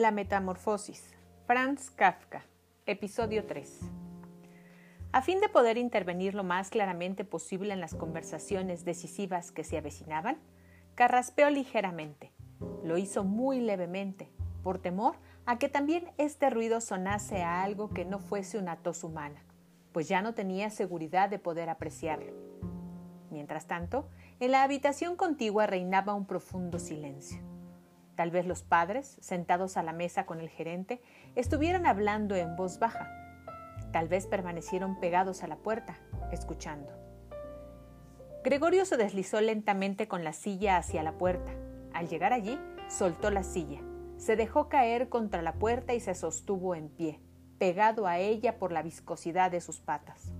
La Metamorfosis. Franz Kafka. Episodio 3. A fin de poder intervenir lo más claramente posible en las conversaciones decisivas que se avecinaban, carraspeó ligeramente. Lo hizo muy levemente, por temor a que también este ruido sonase a algo que no fuese una tos humana, pues ya no tenía seguridad de poder apreciarlo. Mientras tanto, en la habitación contigua reinaba un profundo silencio. Tal vez los padres, sentados a la mesa con el gerente, estuvieran hablando en voz baja. Tal vez permanecieron pegados a la puerta, escuchando. Gregorio se deslizó lentamente con la silla hacia la puerta. Al llegar allí, soltó la silla, se dejó caer contra la puerta y se sostuvo en pie, pegado a ella por la viscosidad de sus patas.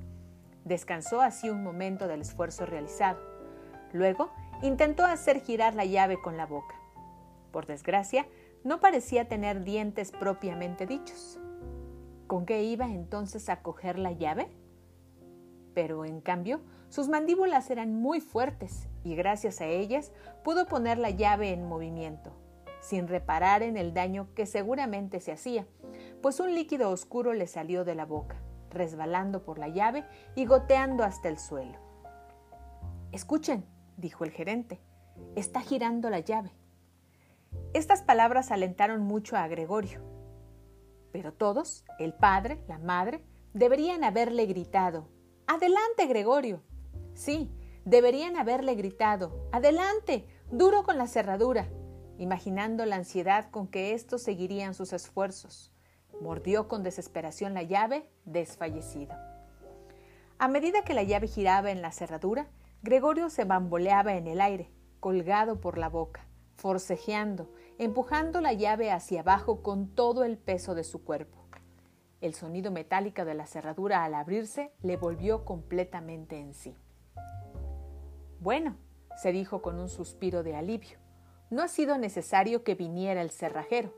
Descansó así un momento del esfuerzo realizado. Luego intentó hacer girar la llave con la boca. Por desgracia, no parecía tener dientes propiamente dichos. ¿Con qué iba entonces a coger la llave? Pero en cambio, sus mandíbulas eran muy fuertes y gracias a ellas pudo poner la llave en movimiento, sin reparar en el daño que seguramente se hacía, pues un líquido oscuro le salió de la boca, resbalando por la llave y goteando hasta el suelo. Escuchen, dijo el gerente, está girando la llave. Estas palabras alentaron mucho a Gregorio. Pero todos, el padre, la madre, deberían haberle gritado, Adelante, Gregorio. Sí, deberían haberle gritado, Adelante, duro con la cerradura, imaginando la ansiedad con que éstos seguirían sus esfuerzos. Mordió con desesperación la llave, desfallecido. A medida que la llave giraba en la cerradura, Gregorio se bamboleaba en el aire, colgado por la boca forcejeando, empujando la llave hacia abajo con todo el peso de su cuerpo. El sonido metálico de la cerradura al abrirse le volvió completamente en sí. Bueno, se dijo con un suspiro de alivio, no ha sido necesario que viniera el cerrajero,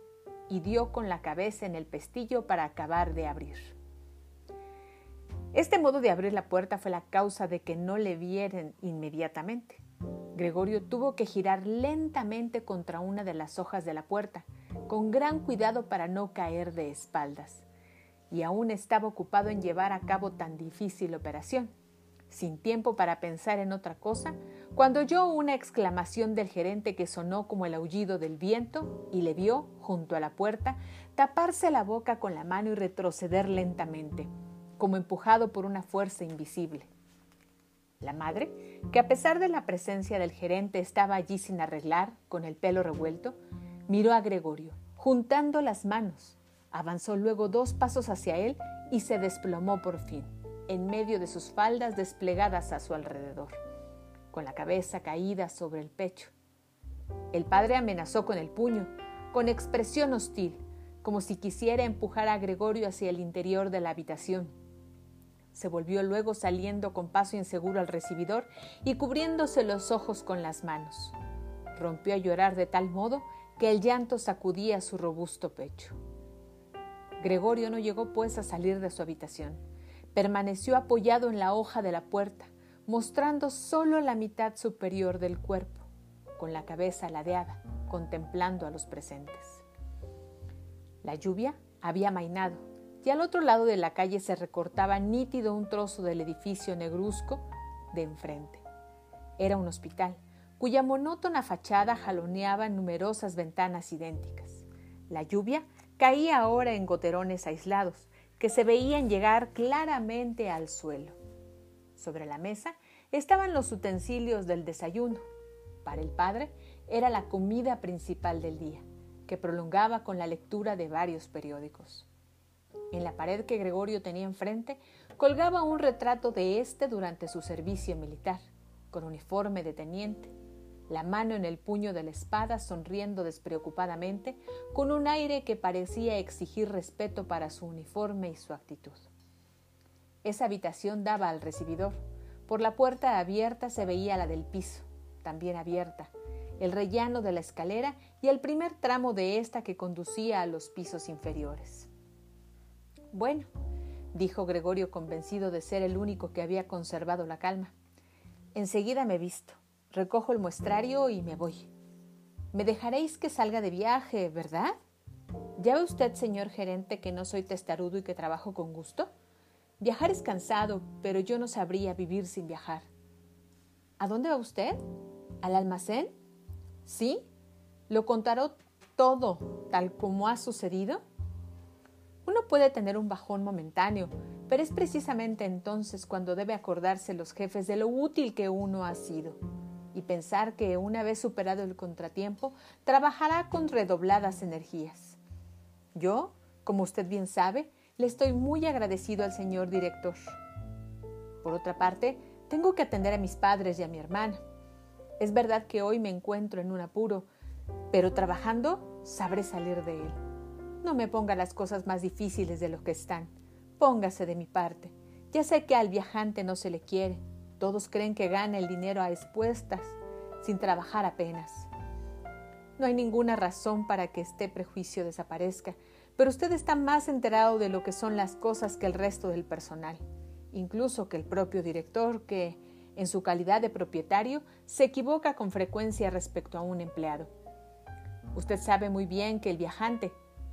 y dio con la cabeza en el pestillo para acabar de abrir. Este modo de abrir la puerta fue la causa de que no le vieran inmediatamente. Gregorio tuvo que girar lentamente contra una de las hojas de la puerta, con gran cuidado para no caer de espaldas. Y aún estaba ocupado en llevar a cabo tan difícil operación. Sin tiempo para pensar en otra cosa, cuando oyó una exclamación del gerente que sonó como el aullido del viento y le vio, junto a la puerta, taparse la boca con la mano y retroceder lentamente, como empujado por una fuerza invisible. La madre, que a pesar de la presencia del gerente estaba allí sin arreglar, con el pelo revuelto, miró a Gregorio, juntando las manos. Avanzó luego dos pasos hacia él y se desplomó por fin, en medio de sus faldas desplegadas a su alrededor, con la cabeza caída sobre el pecho. El padre amenazó con el puño, con expresión hostil, como si quisiera empujar a Gregorio hacia el interior de la habitación se volvió luego saliendo con paso inseguro al recibidor y cubriéndose los ojos con las manos. Rompió a llorar de tal modo que el llanto sacudía su robusto pecho. Gregorio no llegó pues a salir de su habitación. Permaneció apoyado en la hoja de la puerta, mostrando solo la mitad superior del cuerpo, con la cabeza ladeada, contemplando a los presentes. La lluvia había mainado y al otro lado de la calle se recortaba nítido un trozo del edificio negruzco de enfrente. Era un hospital, cuya monótona fachada jaloneaba numerosas ventanas idénticas. La lluvia caía ahora en goterones aislados, que se veían llegar claramente al suelo. Sobre la mesa estaban los utensilios del desayuno. Para el padre era la comida principal del día, que prolongaba con la lectura de varios periódicos. En la pared que Gregorio tenía enfrente colgaba un retrato de éste durante su servicio militar, con uniforme de teniente, la mano en el puño de la espada sonriendo despreocupadamente, con un aire que parecía exigir respeto para su uniforme y su actitud. Esa habitación daba al recibidor. Por la puerta abierta se veía la del piso, también abierta, el rellano de la escalera y el primer tramo de esta que conducía a los pisos inferiores. Bueno, dijo Gregorio convencido de ser el único que había conservado la calma. Enseguida me visto, recojo el muestrario y me voy. Me dejaréis que salga de viaje, ¿verdad? ¿Ya ve usted, señor gerente, que no soy testarudo y que trabajo con gusto? Viajar es cansado, pero yo no sabría vivir sin viajar. ¿A dónde va usted? ¿Al almacén? ¿Sí? ¿Lo contará todo tal como ha sucedido? Uno puede tener un bajón momentáneo, pero es precisamente entonces cuando debe acordarse los jefes de lo útil que uno ha sido y pensar que una vez superado el contratiempo, trabajará con redobladas energías. Yo, como usted bien sabe, le estoy muy agradecido al señor director. Por otra parte, tengo que atender a mis padres y a mi hermana. Es verdad que hoy me encuentro en un apuro, pero trabajando sabré salir de él. No me ponga las cosas más difíciles de lo que están. Póngase de mi parte. Ya sé que al viajante no se le quiere. Todos creen que gana el dinero a expuestas, sin trabajar apenas. No hay ninguna razón para que este prejuicio desaparezca, pero usted está más enterado de lo que son las cosas que el resto del personal, incluso que el propio director, que, en su calidad de propietario, se equivoca con frecuencia respecto a un empleado. Usted sabe muy bien que el viajante,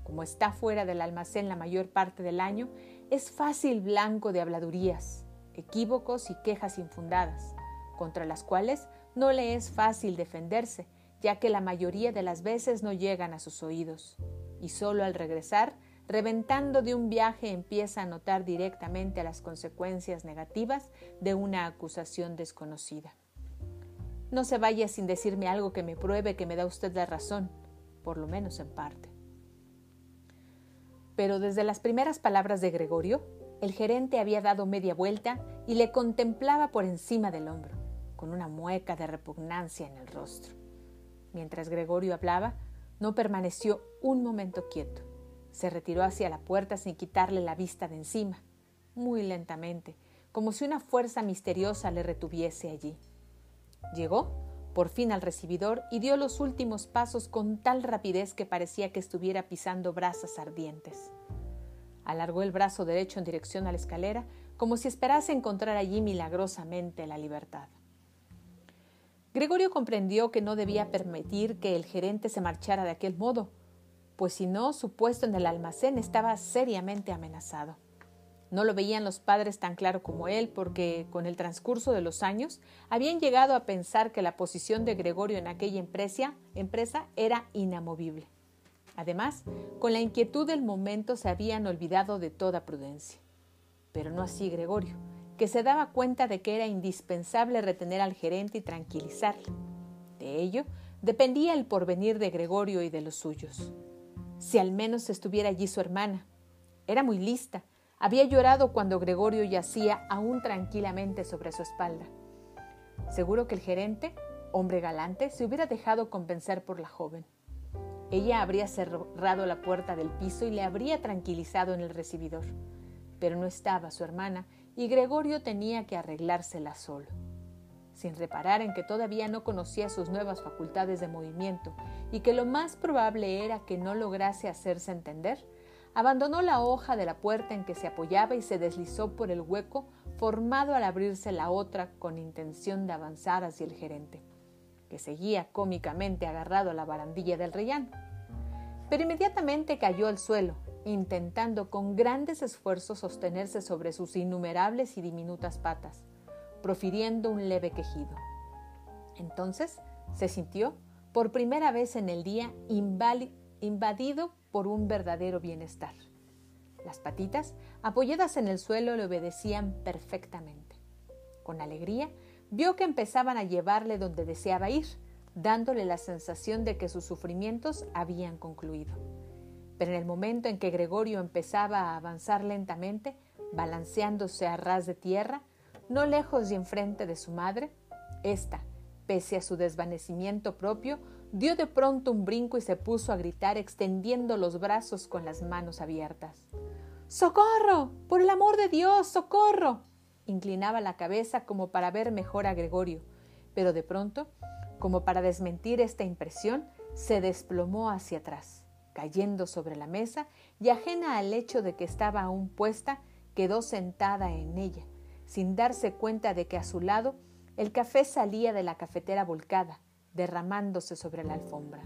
como está fuera del almacén la mayor parte del año, es fácil blanco de habladurías, equívocos y quejas infundadas, contra las cuales no le es fácil defenderse, ya que la mayoría de las veces no llegan a sus oídos, y solo al regresar, reventando de un viaje, empieza a notar directamente las consecuencias negativas de una acusación desconocida. No se vaya sin decirme algo que me pruebe que me da usted la razón, por lo menos en parte. Pero desde las primeras palabras de Gregorio, el gerente había dado media vuelta y le contemplaba por encima del hombro, con una mueca de repugnancia en el rostro. Mientras Gregorio hablaba, no permaneció un momento quieto. Se retiró hacia la puerta sin quitarle la vista de encima, muy lentamente, como si una fuerza misteriosa le retuviese allí. Llegó por fin al recibidor y dio los últimos pasos con tal rapidez que parecía que estuviera pisando brasas ardientes. Alargó el brazo derecho en dirección a la escalera, como si esperase encontrar allí milagrosamente la libertad. Gregorio comprendió que no debía permitir que el gerente se marchara de aquel modo, pues si no, su puesto en el almacén estaba seriamente amenazado. No lo veían los padres tan claro como él, porque con el transcurso de los años habían llegado a pensar que la posición de Gregorio en aquella empresa, empresa era inamovible. Además, con la inquietud del momento se habían olvidado de toda prudencia. Pero no así Gregorio, que se daba cuenta de que era indispensable retener al gerente y tranquilizarle. De ello dependía el porvenir de Gregorio y de los suyos. Si al menos estuviera allí su hermana. Era muy lista, había llorado cuando Gregorio yacía aún tranquilamente sobre su espalda. Seguro que el gerente, hombre galante, se hubiera dejado convencer por la joven. Ella habría cerrado la puerta del piso y le habría tranquilizado en el recibidor. Pero no estaba su hermana y Gregorio tenía que arreglársela solo. Sin reparar en que todavía no conocía sus nuevas facultades de movimiento y que lo más probable era que no lograse hacerse entender, abandonó la hoja de la puerta en que se apoyaba y se deslizó por el hueco formado al abrirse la otra con intención de avanzar hacia el gerente, que seguía cómicamente agarrado a la barandilla del rellano. Pero inmediatamente cayó al suelo, intentando con grandes esfuerzos sostenerse sobre sus innumerables y diminutas patas, profiriendo un leve quejido. Entonces se sintió, por primera vez en el día, invadido por un verdadero bienestar. Las patitas, apoyadas en el suelo, le obedecían perfectamente. Con alegría, vio que empezaban a llevarle donde deseaba ir, dándole la sensación de que sus sufrimientos habían concluido. Pero en el momento en que Gregorio empezaba a avanzar lentamente, balanceándose a ras de tierra, no lejos y enfrente de su madre, ésta, pese a su desvanecimiento propio, dio de pronto un brinco y se puso a gritar extendiendo los brazos con las manos abiertas. ¡Socorro! ¡Por el amor de Dios! ¡Socorro! Inclinaba la cabeza como para ver mejor a Gregorio, pero de pronto, como para desmentir esta impresión, se desplomó hacia atrás, cayendo sobre la mesa y ajena al hecho de que estaba aún puesta, quedó sentada en ella, sin darse cuenta de que a su lado el café salía de la cafetera volcada, derramándose sobre la alfombra.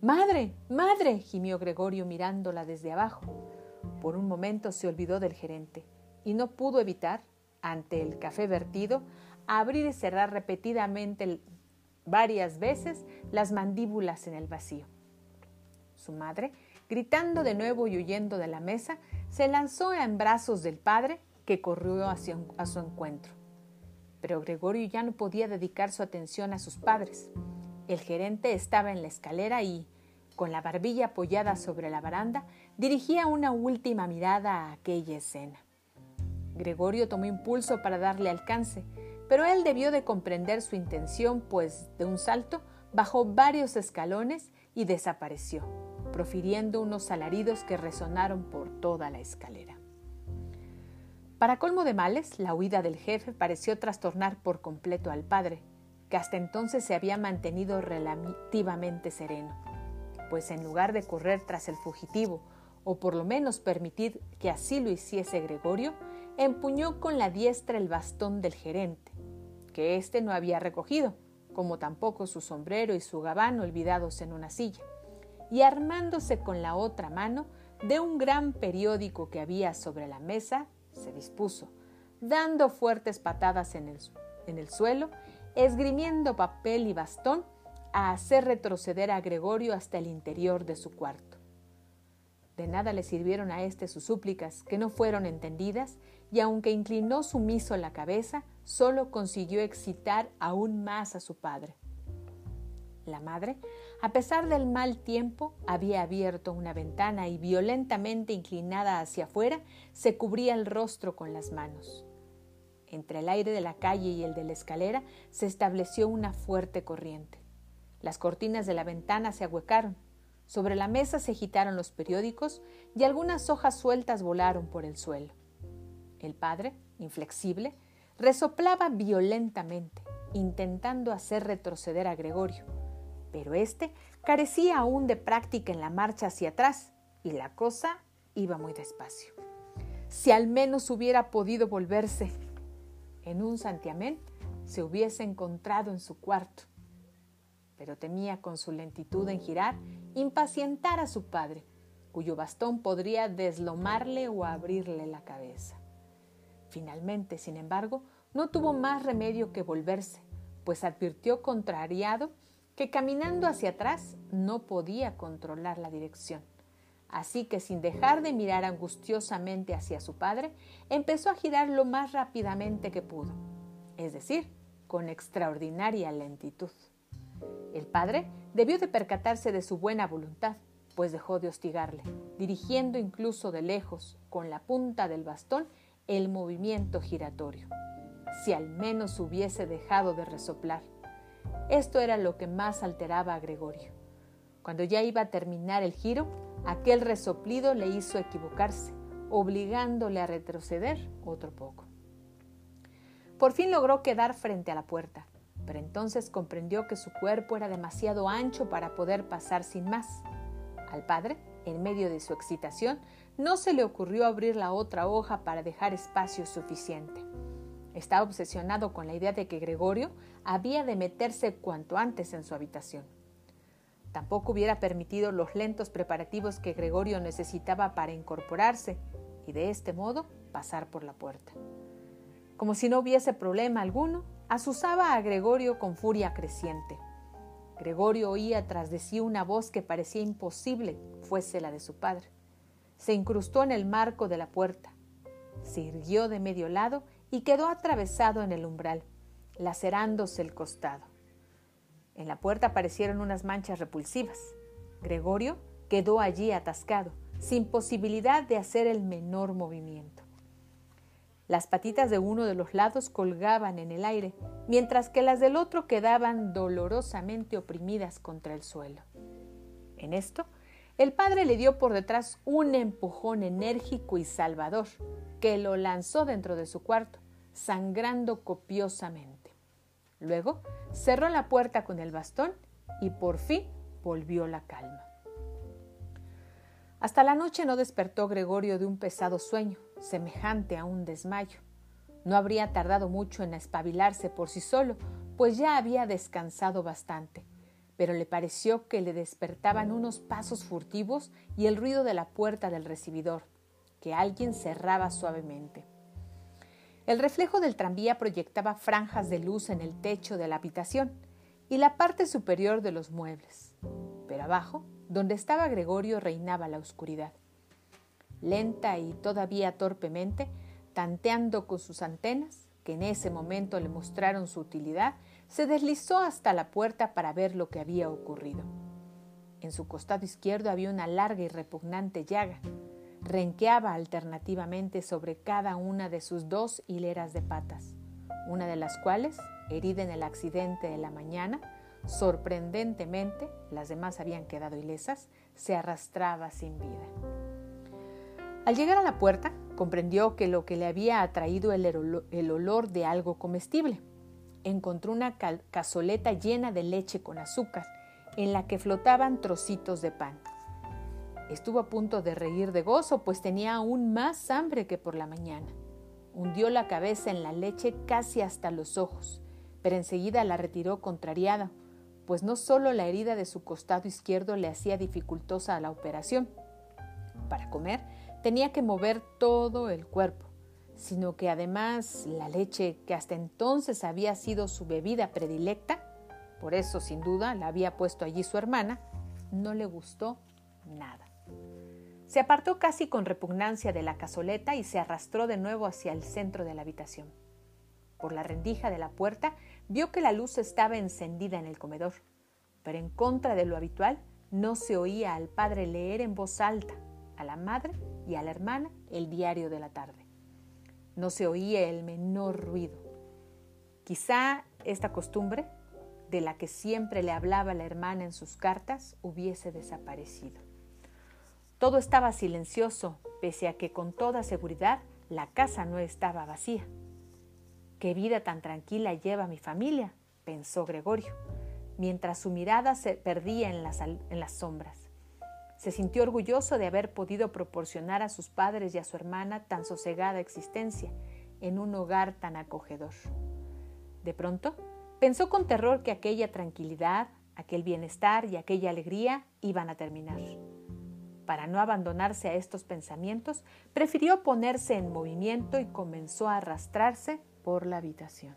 Madre, madre, gimió Gregorio mirándola desde abajo. Por un momento se olvidó del gerente y no pudo evitar, ante el café vertido, abrir y cerrar repetidamente varias veces las mandíbulas en el vacío. Su madre, gritando de nuevo y huyendo de la mesa, se lanzó en brazos del padre que corrió hacia a su encuentro. Pero Gregorio ya no podía dedicar su atención a sus padres. El gerente estaba en la escalera y, con la barbilla apoyada sobre la baranda, dirigía una última mirada a aquella escena. Gregorio tomó impulso para darle alcance, pero él debió de comprender su intención, pues de un salto bajó varios escalones y desapareció, profiriendo unos alaridos que resonaron por toda la escalera. Para colmo de males, la huida del jefe pareció trastornar por completo al padre, que hasta entonces se había mantenido relativamente sereno, pues en lugar de correr tras el fugitivo, o por lo menos permitir que así lo hiciese Gregorio, empuñó con la diestra el bastón del gerente, que éste no había recogido, como tampoco su sombrero y su gabán olvidados en una silla, y armándose con la otra mano de un gran periódico que había sobre la mesa, se dispuso, dando fuertes patadas en el, en el suelo, esgrimiendo papel y bastón, a hacer retroceder a Gregorio hasta el interior de su cuarto. De nada le sirvieron a éste sus súplicas, que no fueron entendidas, y aunque inclinó sumiso la cabeza, solo consiguió excitar aún más a su padre. La madre, a pesar del mal tiempo, había abierto una ventana y violentamente inclinada hacia afuera, se cubría el rostro con las manos. Entre el aire de la calle y el de la escalera se estableció una fuerte corriente. Las cortinas de la ventana se ahuecaron, sobre la mesa se agitaron los periódicos y algunas hojas sueltas volaron por el suelo. El padre, inflexible, resoplaba violentamente, intentando hacer retroceder a Gregorio pero éste carecía aún de práctica en la marcha hacia atrás y la cosa iba muy despacio. Si al menos hubiera podido volverse en un santiamén, se hubiese encontrado en su cuarto, pero temía con su lentitud en girar impacientar a su padre, cuyo bastón podría deslomarle o abrirle la cabeza. Finalmente, sin embargo, no tuvo más remedio que volverse, pues advirtió contrariado que caminando hacia atrás no podía controlar la dirección. Así que sin dejar de mirar angustiosamente hacia su padre, empezó a girar lo más rápidamente que pudo, es decir, con extraordinaria lentitud. El padre debió de percatarse de su buena voluntad, pues dejó de hostigarle, dirigiendo incluso de lejos, con la punta del bastón, el movimiento giratorio. Si al menos hubiese dejado de resoplar, esto era lo que más alteraba a Gregorio. Cuando ya iba a terminar el giro, aquel resoplido le hizo equivocarse, obligándole a retroceder otro poco. Por fin logró quedar frente a la puerta, pero entonces comprendió que su cuerpo era demasiado ancho para poder pasar sin más. Al padre, en medio de su excitación, no se le ocurrió abrir la otra hoja para dejar espacio suficiente. Estaba obsesionado con la idea de que Gregorio había de meterse cuanto antes en su habitación. Tampoco hubiera permitido los lentos preparativos que Gregorio necesitaba para incorporarse y de este modo pasar por la puerta. Como si no hubiese problema alguno, asusaba a Gregorio con furia creciente. Gregorio oía tras de sí una voz que parecía imposible fuese la de su padre. Se incrustó en el marco de la puerta, se irguió de medio lado y quedó atravesado en el umbral, lacerándose el costado. En la puerta aparecieron unas manchas repulsivas. Gregorio quedó allí atascado, sin posibilidad de hacer el menor movimiento. Las patitas de uno de los lados colgaban en el aire, mientras que las del otro quedaban dolorosamente oprimidas contra el suelo. En esto, el padre le dio por detrás un empujón enérgico y salvador, que lo lanzó dentro de su cuarto, sangrando copiosamente. Luego cerró la puerta con el bastón y por fin volvió la calma. Hasta la noche no despertó Gregorio de un pesado sueño, semejante a un desmayo. No habría tardado mucho en espabilarse por sí solo, pues ya había descansado bastante, pero le pareció que le despertaban unos pasos furtivos y el ruido de la puerta del recibidor, que alguien cerraba suavemente. El reflejo del tranvía proyectaba franjas de luz en el techo de la habitación y la parte superior de los muebles, pero abajo, donde estaba Gregorio, reinaba la oscuridad. Lenta y todavía torpemente, tanteando con sus antenas, que en ese momento le mostraron su utilidad, se deslizó hasta la puerta para ver lo que había ocurrido. En su costado izquierdo había una larga y repugnante llaga. Renqueaba alternativamente sobre cada una de sus dos hileras de patas, una de las cuales, herida en el accidente de la mañana, sorprendentemente, las demás habían quedado ilesas, se arrastraba sin vida. Al llegar a la puerta, comprendió que lo que le había atraído el, olor de algo comestible encontró una cazoleta llena de leche con azúcar, en la que flotaban trocitos de pan. Estuvo a punto de reír de gozo, pues tenía aún más hambre que por la mañana. Hundió la cabeza en la leche casi hasta los ojos, pero enseguida la retiró contrariada, pues no solo la herida de su costado izquierdo le hacía dificultosa la operación. Para comer tenía que mover todo el cuerpo sino que además la leche que hasta entonces había sido su bebida predilecta, por eso sin duda la había puesto allí su hermana, no le gustó nada. Se apartó casi con repugnancia de la cazoleta y se arrastró de nuevo hacia el centro de la habitación. Por la rendija de la puerta vio que la luz estaba encendida en el comedor, pero en contra de lo habitual no se oía al padre leer en voz alta, a la madre y a la hermana el diario de la tarde. No se oía el menor ruido. Quizá esta costumbre, de la que siempre le hablaba la hermana en sus cartas, hubiese desaparecido. Todo estaba silencioso, pese a que con toda seguridad la casa no estaba vacía. Qué vida tan tranquila lleva mi familia, pensó Gregorio, mientras su mirada se perdía en las, sombras. Se sintió orgulloso de haber podido proporcionar a sus padres y a su hermana tan sosegada existencia en un hogar tan acogedor. De pronto, pensó con terror que aquella tranquilidad, aquel bienestar y aquella alegría iban a terminar. Para no abandonarse a estos pensamientos, prefirió ponerse en movimiento y comenzó a arrastrarse por la habitación.